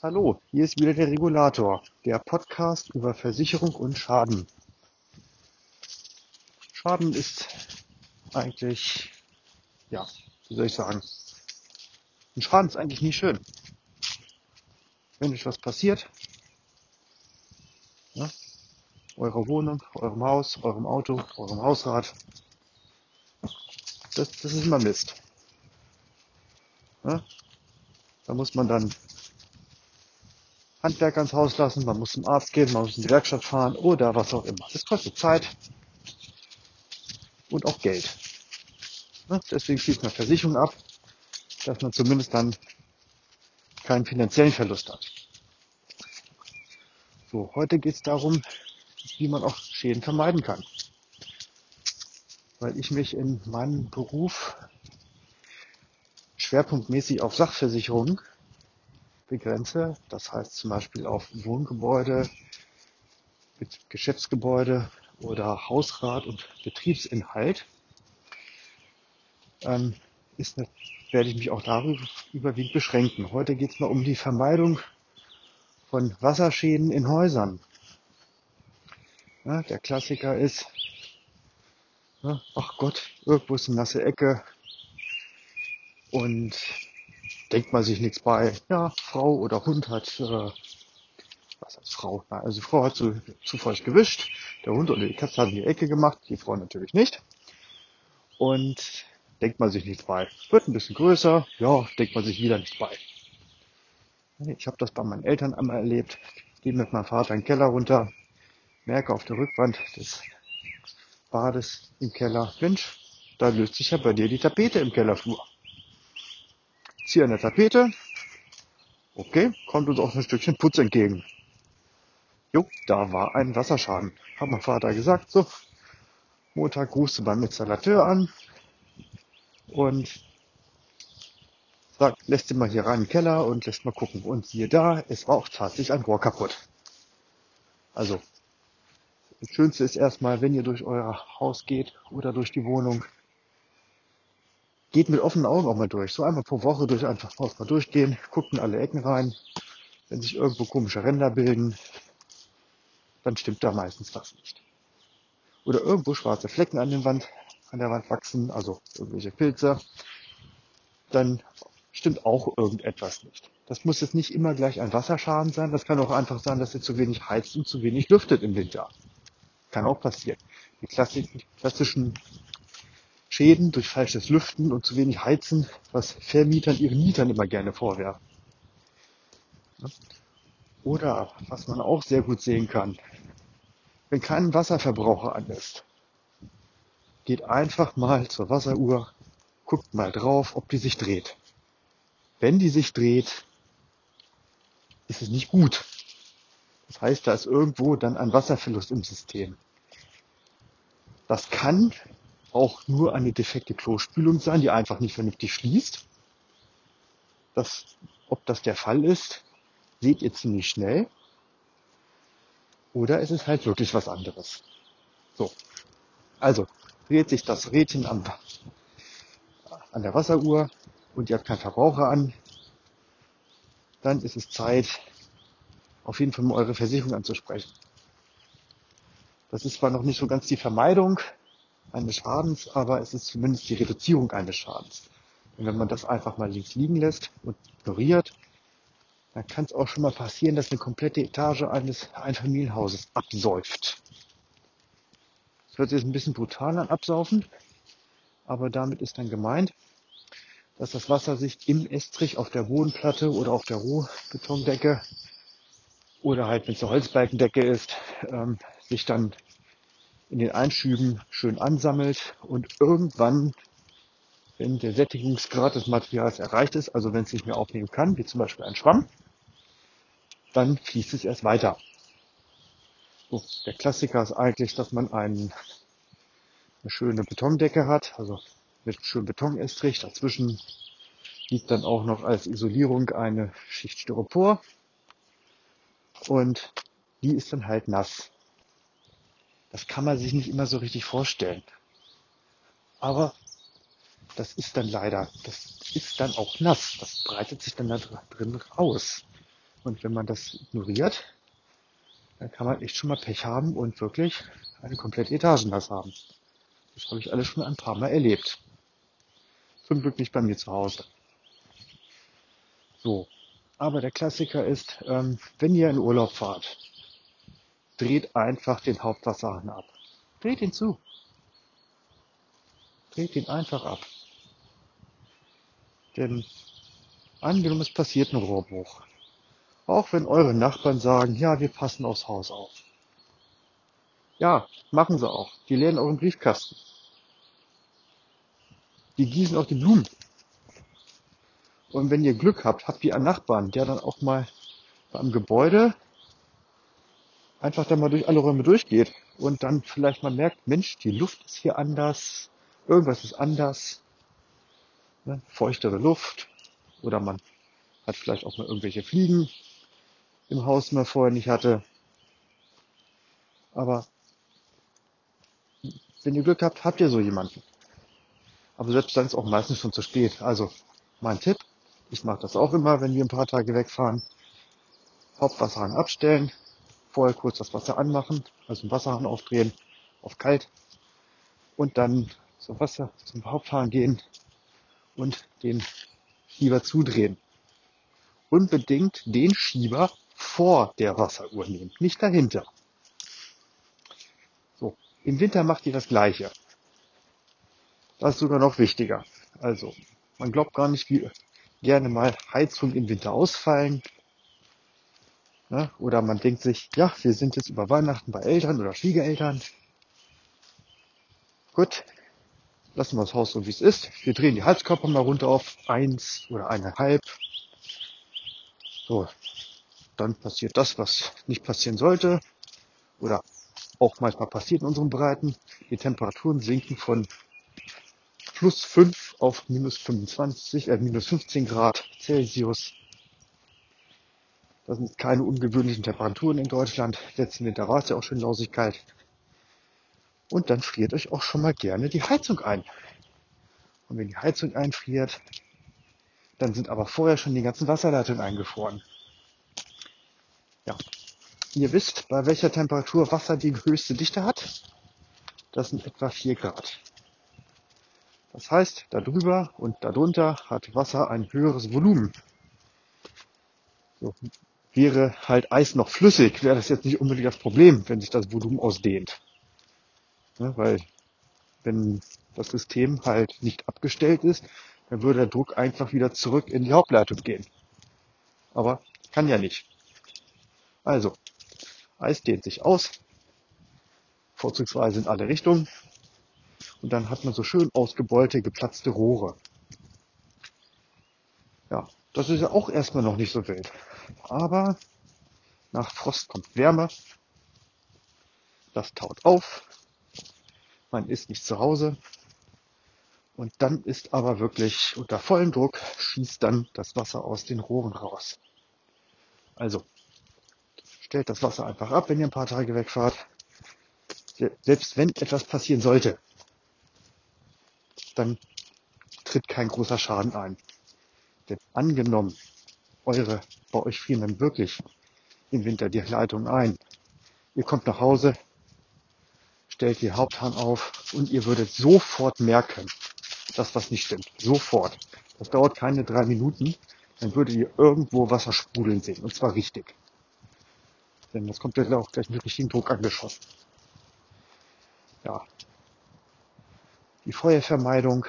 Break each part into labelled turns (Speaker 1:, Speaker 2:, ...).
Speaker 1: Hallo, hier ist wieder der Regulator, der Podcast über Versicherung und Schaden. Schaden ist eigentlich, ja, wie soll ich sagen, ein Schaden ist eigentlich nie schön. Wenn euch was passiert, ja, eurer Wohnung, eurem Haus, eurem Auto, eurem Hausrat, das, das ist immer Mist. Ja, da muss man dann Handwerker ins Haus lassen, man muss zum Arzt gehen, man muss in die Werkstatt fahren oder was auch immer. Das kostet Zeit und auch Geld. Deswegen schließt man Versicherung ab, dass man zumindest dann keinen finanziellen Verlust hat. So, heute geht es darum, wie man auch Schäden vermeiden kann. Weil ich mich in meinem Beruf schwerpunktmäßig auf Sachversicherungen begrenze. Das heißt zum Beispiel auf Wohngebäude, Geschäftsgebäude oder Hausrat und Betriebsinhalt. Ähm, ist eine, werde ich mich auch darüber überwiegend beschränken. Heute geht es mal um die Vermeidung von Wasserschäden in Häusern. Ja, der Klassiker ist, ja, ach Gott, irgendwo ist eine nasse Ecke und denkt man sich nichts bei. Ja, Frau oder Hund hat, äh, was heißt Frau? Na, also Frau hat zu, zu falsch gewischt, der Hund oder die Katze hat in die Ecke gemacht, die Frau natürlich nicht. Und denkt man sich nichts bei. Wird ein bisschen größer, ja, denkt man sich wieder nichts bei. Ich habe das bei meinen Eltern einmal erlebt. Gehe mit meinem Vater in den Keller runter, merke auf der Rückwand des Bades im Keller, Mensch, da löst sich ja bei dir die Tapete im Kellerflur ziehe an der Tapete. Okay, kommt uns auch ein Stückchen Putz entgegen. Jo, da war ein Wasserschaden. Hat mein Vater gesagt, so. Montag rufst du beim Installateur an und sagt, lässt ihn mal hier rein in den Keller und lässt mal gucken. Und siehe da, es war auch tatsächlich ein Rohr kaputt. Also, das Schönste ist erstmal, wenn ihr durch euer Haus geht oder durch die Wohnung, geht mit offenen Augen auch mal durch. So einmal pro Woche durch einfach mal durchgehen, guckt in alle Ecken rein. Wenn sich irgendwo komische Ränder bilden, dann stimmt da meistens was nicht. Oder irgendwo schwarze Flecken an, Wand, an der Wand wachsen, also irgendwelche Pilze, dann stimmt auch irgendetwas nicht. Das muss jetzt nicht immer gleich ein Wasserschaden sein. Das kann auch einfach sein, dass ihr zu wenig heizt und zu wenig lüftet im Winter. Kann auch passieren. Die klassischen Schäden durch falsches Lüften und zu wenig Heizen, was Vermietern ihren Mietern immer gerne vorwerfen. Oder was man auch sehr gut sehen kann, wenn kein Wasserverbraucher an ist, geht einfach mal zur Wasseruhr, guckt mal drauf, ob die sich dreht. Wenn die sich dreht, ist es nicht gut. Das heißt, da ist irgendwo dann ein Wasserverlust im System. Das kann auch nur eine defekte Klospülung sein, die einfach nicht vernünftig schließt. Das, ob das der Fall ist, seht ihr ziemlich schnell. Oder es ist halt wirklich was anderes. So. Also, dreht sich das Rädchen an, an der Wasseruhr und ihr habt keinen Verbraucher an, dann ist es Zeit, auf jeden Fall mal eure Versicherung anzusprechen. Das ist zwar noch nicht so ganz die Vermeidung, eines Schadens, aber es ist zumindest die Reduzierung eines Schadens. Und wenn man das einfach mal links liegen lässt und ignoriert, dann kann es auch schon mal passieren, dass eine komplette Etage eines Einfamilienhauses absäuft. Das hört sich jetzt ein bisschen brutal an, absaufen, aber damit ist dann gemeint, dass das Wasser sich im Estrich auf der Bodenplatte oder auf der Rohbetondecke oder halt, wenn es eine Holzbalkendecke ist, ähm, sich dann in den Einschüben schön ansammelt und irgendwann, wenn der Sättigungsgrad des Materials erreicht ist, also wenn es nicht mehr aufnehmen kann, wie zum Beispiel ein Schwamm, dann fließt es erst weiter. So, der Klassiker ist eigentlich, dass man einen, eine schöne Betondecke hat, also mit schönem Betonestrich. Dazwischen liegt dann auch noch als Isolierung eine Schicht Styropor und die ist dann halt nass. Das kann man sich nicht immer so richtig vorstellen. Aber das ist dann leider, das ist dann auch nass. Das breitet sich dann da drin raus. Und wenn man das ignoriert, dann kann man echt schon mal Pech haben und wirklich eine komplette Etagennass haben. Das habe ich alles schon ein paar Mal erlebt. Zum Glück nicht bei mir zu Hause. So. Aber der Klassiker ist, ähm, wenn ihr in Urlaub fahrt, dreht einfach den Hauptwasserhahn ab. Dreht ihn zu. Dreht ihn einfach ab. Denn angenommen, es passiert ein Rohrbruch. Auch wenn eure Nachbarn sagen, ja, wir passen aufs Haus auf. Ja, machen sie auch. Die leeren euren Briefkasten. Die gießen auch die Blumen. Und wenn ihr Glück habt, habt ihr einen Nachbarn, der dann auch mal beim Gebäude einfach dann mal durch alle Räume durchgeht und dann vielleicht mal merkt, Mensch, die Luft ist hier anders, irgendwas ist anders, ne? feuchtere Luft oder man hat vielleicht auch mal irgendwelche Fliegen im Haus, die man vorher nicht hatte. Aber wenn ihr Glück habt, habt ihr so jemanden. Aber selbst dann ist auch meistens schon zu spät. Also mein Tipp, ich mache das auch immer, wenn wir ein paar Tage wegfahren. Hauptwasserhahn abstellen, vorher kurz das Wasser anmachen, also den Wasserhahn aufdrehen auf kalt und dann zum Wasser, zum Haupthahn gehen und den Schieber zudrehen. Unbedingt den Schieber vor der Wasseruhr nehmen, nicht dahinter. So, im Winter macht ihr das Gleiche. Das ist sogar noch wichtiger. Also, man glaubt gar nicht, wie gerne mal Heizungen im Winter ausfallen. Ne? Oder man denkt sich, ja, wir sind jetzt über Weihnachten bei Eltern oder Schwiegereltern. Gut, lassen wir das Haus so wie es ist. Wir drehen die Heizkörper mal runter auf eins oder eineinhalb. So, dann passiert das, was nicht passieren sollte. Oder auch manchmal passiert in unseren Breiten. Die Temperaturen sinken von plus 5 auf minus 25, äh, minus 15 Grad Celsius. Das sind keine ungewöhnlichen Temperaturen in Deutschland. Letzten Winter war es ja auch schon lausig kalt. Und dann friert euch auch schon mal gerne die Heizung ein. Und wenn die Heizung einfriert, dann sind aber vorher schon die ganzen Wasserleitungen eingefroren. Ja, ihr wisst, bei welcher Temperatur Wasser die höchste Dichte hat. Das sind etwa 4 Grad. Das heißt, darüber und darunter hat Wasser ein höheres Volumen. So, wäre halt Eis noch flüssig, wäre das jetzt nicht unbedingt das Problem, wenn sich das Volumen ausdehnt. Ja, weil wenn das System halt nicht abgestellt ist, dann würde der Druck einfach wieder zurück in die Hauptleitung gehen. Aber kann ja nicht. Also, Eis dehnt sich aus, vorzugsweise in alle Richtungen. Und dann hat man so schön ausgebeulte, geplatzte Rohre. Ja, das ist ja auch erstmal noch nicht so wild. Aber nach Frost kommt Wärme. Das taut auf. Man ist nicht zu Hause. Und dann ist aber wirklich unter vollem Druck schießt dann das Wasser aus den Rohren raus. Also stellt das Wasser einfach ab, wenn ihr ein paar Tage wegfahrt. Selbst wenn etwas passieren sollte, dann tritt kein großer Schaden ein. Denn angenommen, eure, bei euch frieren dann wirklich im Winter die Leitung ein. Ihr kommt nach Hause, stellt die Haupthahn auf und ihr würdet sofort merken, dass was nicht stimmt. Sofort. Das dauert keine drei Minuten. Dann würdet ihr irgendwo Wasser sprudeln sehen. Und zwar richtig. Denn das kommt ja auch gleich mit richtigen Druck angeschossen. Ja. Die Feuervermeidung.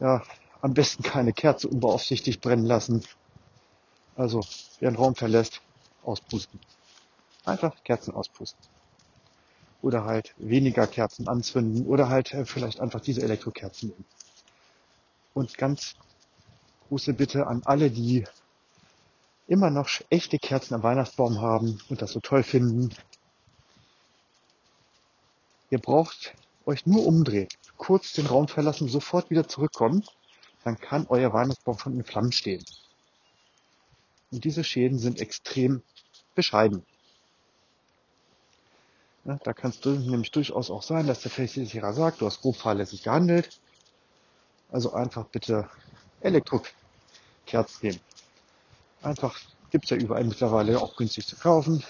Speaker 1: Ja, am besten keine Kerze unbeaufsichtigt brennen lassen. Also, wer einen Raum verlässt, auspusten. Einfach Kerzen auspusten. Oder halt weniger Kerzen anzünden oder halt äh, vielleicht einfach diese Elektrokerzen nehmen. Und ganz große Bitte an alle, die immer noch echte Kerzen am Weihnachtsbaum haben und das so toll finden. Ihr braucht euch nur umdrehen, kurz den Raum verlassen, sofort wieder zurückkommen dann kann euer Weihnachtsbaum schon in Flammen stehen. Und diese Schäden sind extrem bescheiden. Ja, da kann es nämlich durchaus auch sein, dass der Versicherer sagt, du hast grob fahrlässig gehandelt. Also einfach bitte Elektrokerzen nehmen. Einfach Gibt's ja überall mittlerweile auch günstig zu kaufen.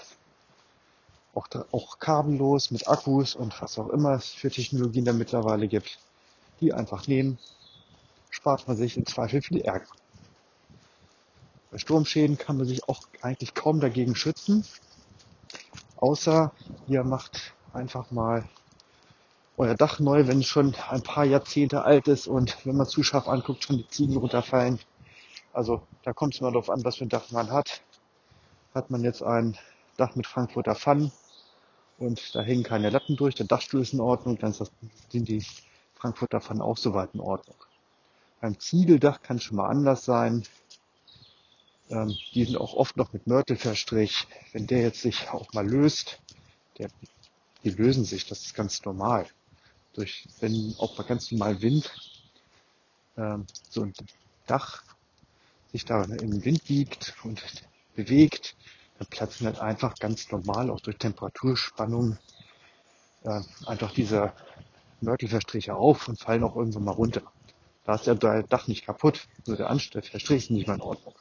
Speaker 1: Auch, auch kabellos mit Akkus und was auch immer es für Technologien da mittlerweile gibt. Die einfach nehmen, spart man sich im Zweifel viel Ärger. Bei Sturmschäden kann man sich auch eigentlich kaum dagegen schützen. Außer ihr macht einfach mal euer Dach neu, wenn es schon ein paar Jahrzehnte alt ist und wenn man zu scharf anguckt, schon die Ziegen runterfallen. Also da kommt es mal darauf an, was für ein Dach man hat. Hat man jetzt ein Dach mit Frankfurter Pfannen und da hängen keine Latten durch, der Dachstuhl ist in Ordnung, dann sind die Frankfurter Pfannen auch soweit in Ordnung. Beim Ziegeldach kann schon mal anders sein. Ähm, die sind auch oft noch mit Mörtel verstrich. Wenn der jetzt sich auch mal löst, der, die lösen sich, das ist ganz normal durch, wenn auch bei ganz normal Wind ähm, so ein Dach sich da im Wind liegt und bewegt, dann platzen halt einfach ganz normal, auch durch Temperaturspannung, äh, einfach diese Mörtelverstriche auf und fallen auch irgendwann mal runter. Da ist ja der Dach nicht kaputt, nur der Anstrich, der Strich ist nicht mal in Ordnung.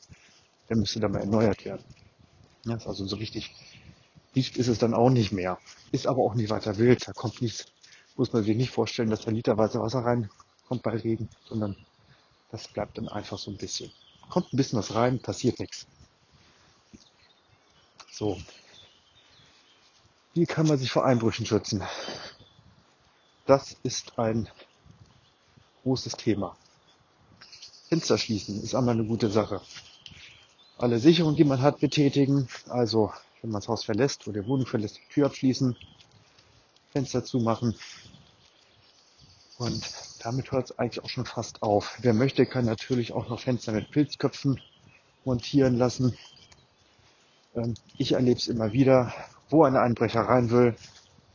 Speaker 1: Der müsste dann mal erneuert werden. Ja, also so richtig dicht ist es dann auch nicht mehr. Ist aber auch nicht weiter wild, da kommt nichts muss man sich nicht vorstellen, dass da literweise Wasser reinkommt bei Regen, sondern das bleibt dann einfach so ein bisschen. Kommt ein bisschen was rein, passiert nichts. So. Wie kann man sich vor Einbrüchen schützen? Das ist ein großes Thema. Fenster schließen ist einmal eine gute Sache. Alle Sicherungen, die man hat, betätigen. Also, wenn man das Haus verlässt oder die Wohnung verlässt, die Tür abschließen, Fenster zumachen, und damit hört es eigentlich auch schon fast auf. Wer möchte, kann natürlich auch noch Fenster mit Pilzköpfen montieren lassen. Ähm, ich erlebe es immer wieder, wo ein Einbrecher rein will,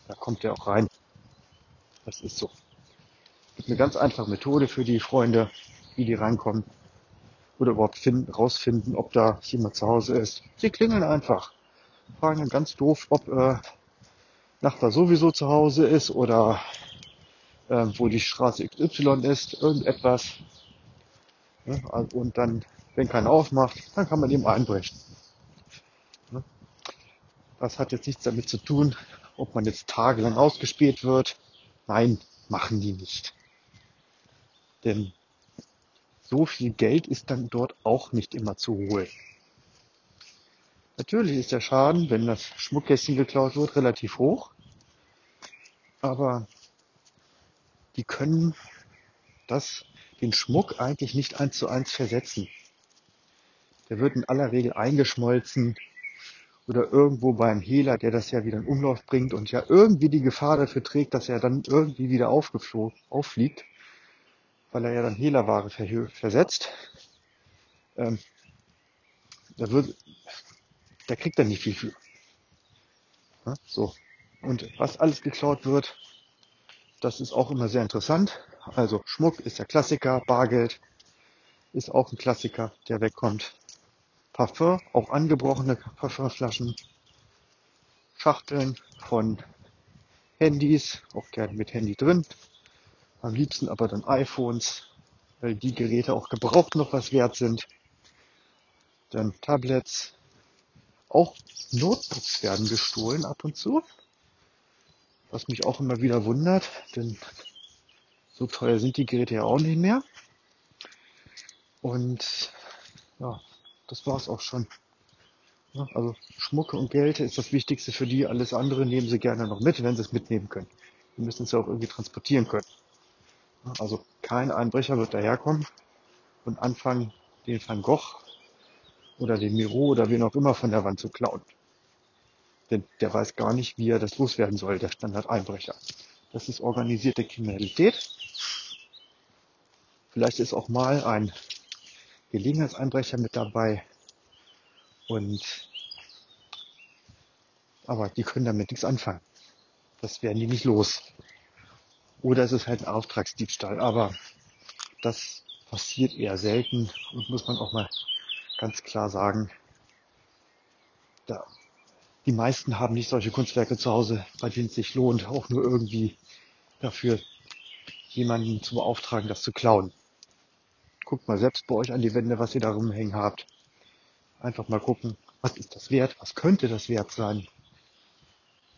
Speaker 1: da kommt er auch rein. Das ist so. Gibt eine ganz einfache Methode für die Freunde, wie die reinkommen oder überhaupt finden, rausfinden, ob da jemand zu Hause ist. Sie klingeln einfach. Fragen dann ganz doof, ob äh, Nachbar sowieso zu Hause ist oder äh, wo die Straße XY ist, irgendetwas. Ja, und dann, wenn keiner aufmacht, dann kann man eben einbrechen. Ja. Das hat jetzt nichts damit zu tun, ob man jetzt tagelang ausgespäht wird. Nein, machen die nicht. Denn so viel Geld ist dann dort auch nicht immer zu holen. Natürlich ist der Schaden, wenn das Schmuckkästchen geklaut wird, relativ hoch. Aber die können das, den Schmuck eigentlich nicht eins zu eins versetzen. Der wird in aller Regel eingeschmolzen oder irgendwo beim Hehler, der das ja wieder in Umlauf bringt und ja irgendwie die Gefahr dafür trägt, dass er dann irgendwie wieder auffliegt, weil er ja dann Hehlerware versetzt. Ähm, da, wird, da kriegt er nicht viel für. Ja, so. Und was alles geklaut wird, das ist auch immer sehr interessant. Also Schmuck ist der Klassiker, Bargeld ist auch ein Klassiker, der wegkommt. Parfum, auch angebrochene Parfumflaschen, Schachteln von Handys, auch gerne mit Handy drin. Am liebsten aber dann iPhones, weil die Geräte auch gebraucht noch was wert sind. Dann Tablets, auch Notebooks werden gestohlen ab und zu. Was mich auch immer wieder wundert, denn so teuer sind die Geräte ja auch nicht mehr. Und ja, das war's auch schon. Ja, also Schmuck und Geld ist das Wichtigste für die. Alles andere nehmen sie gerne noch mit, wenn sie es mitnehmen können. Die müssen es ja auch irgendwie transportieren können. Also kein Einbrecher wird daherkommen und anfangen, den Van Gogh oder den Miro oder wen auch immer von der Wand zu klauen. Denn der weiß gar nicht, wie er das loswerden soll, der Standardeinbrecher. Das ist organisierte Kriminalität. Vielleicht ist auch mal ein Gelegenheitseinbrecher mit dabei. Und aber die können damit nichts anfangen. Das werden die nicht los. Oder es ist halt ein Auftragsdiebstahl. Aber das passiert eher selten und muss man auch mal ganz klar sagen, da die meisten haben nicht solche Kunstwerke zu Hause, bei denen es sich lohnt, auch nur irgendwie dafür jemanden zu beauftragen, das zu klauen. Guckt mal selbst bei euch an die Wände, was ihr da rumhängen habt. Einfach mal gucken, was ist das wert, was könnte das wert sein.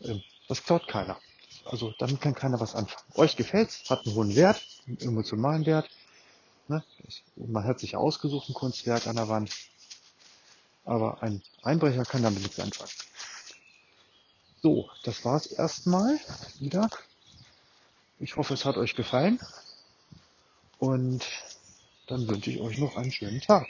Speaker 1: Ähm, das klaut keiner. Also damit kann keiner was anfangen. Euch gefällt's, hat einen hohen Wert, einen emotionalen Wert. Ne? Man hat sich ausgesucht ein Kunstwerk an der Wand. Aber ein Einbrecher kann damit nichts anfangen. So, das war's erstmal wieder. Ich hoffe, es hat euch gefallen. Und dann wünsche ich euch noch einen schönen Tag.